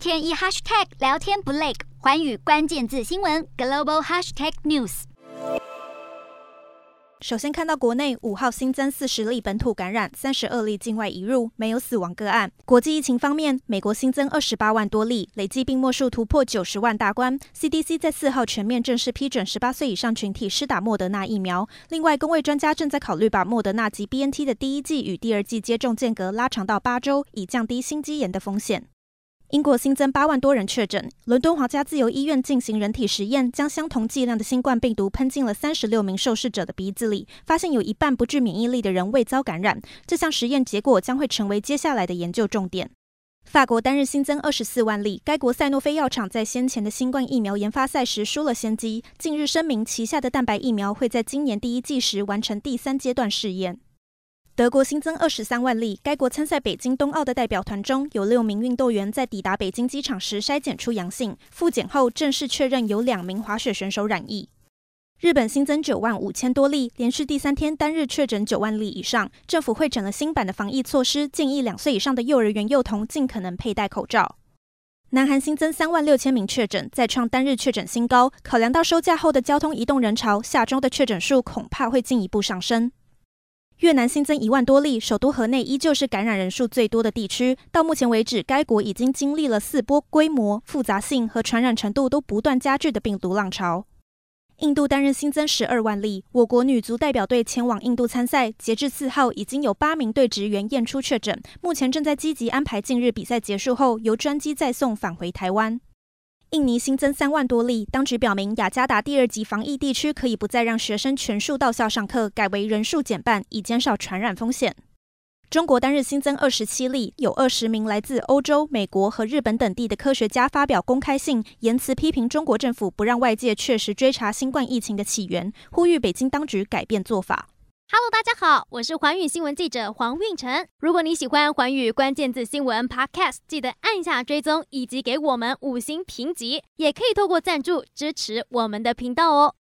天一 hashtag 聊天不累，寰宇关键字新闻 global hashtag news。首先看到国内五号新增四十例本土感染，三十二例境外移入，没有死亡个案。国际疫情方面，美国新增二十八万多例，累计病末数突破九十万大关。CDC 在四号全面正式批准十八岁以上群体施打莫德纳疫苗。另外，公卫专家正在考虑把莫德纳及 BNT 的第一剂与第二剂接种间隔拉长到八周，以降低心肌炎的风险。英国新增八万多人确诊，伦敦皇家自由医院进行人体实验，将相同剂量的新冠病毒喷进了三十六名受试者的鼻子里，发现有一半不具免疫力的人未遭感染。这项实验结果将会成为接下来的研究重点。法国单日新增二十四万例，该国赛诺菲药厂在先前的新冠疫苗研发赛时输了先机，近日声明旗下的蛋白疫苗会在今年第一季时完成第三阶段试验。德国新增二十三万例，该国参赛北京冬奥的代表团中有六名运动员在抵达北京机场时筛检出阳性，复检后正式确认有两名滑雪选手染疫。日本新增九万五千多例，连续第三天单日确诊九万例以上，政府会诊了新版的防疫措施，建议两岁以上的幼儿园幼童尽可能佩戴口罩。南韩新增三万六千名确诊，再创单日确诊新高，考量到收假后的交通移动人潮，下周的确诊数恐怕会进一步上升。越南新增一万多例，首都河内依旧是感染人数最多的地区。到目前为止，该国已经经历了四波规模、复杂性和传染程度都不断加剧的病毒浪潮。印度单日新增十二万例，我国女足代表队前往印度参赛，截至四号已经有八名队职员验出确诊，目前正在积极安排近日比赛结束后由专机再送返回台湾。印尼新增三万多例，当局表明雅加达第二级防疫地区可以不再让学生全数到校上课，改为人数减半，以减少传染风险。中国单日新增二十七例，有二十名来自欧洲、美国和日本等地的科学家发表公开信，言辞批评中国政府不让外界确实追查新冠疫情的起源，呼吁北京当局改变做法。Hello，大家好，我是环宇新闻记者黄运成。如果你喜欢环宇关键字新闻 Podcast，记得按下追踪以及给我们五星评级，也可以透过赞助支持我们的频道哦。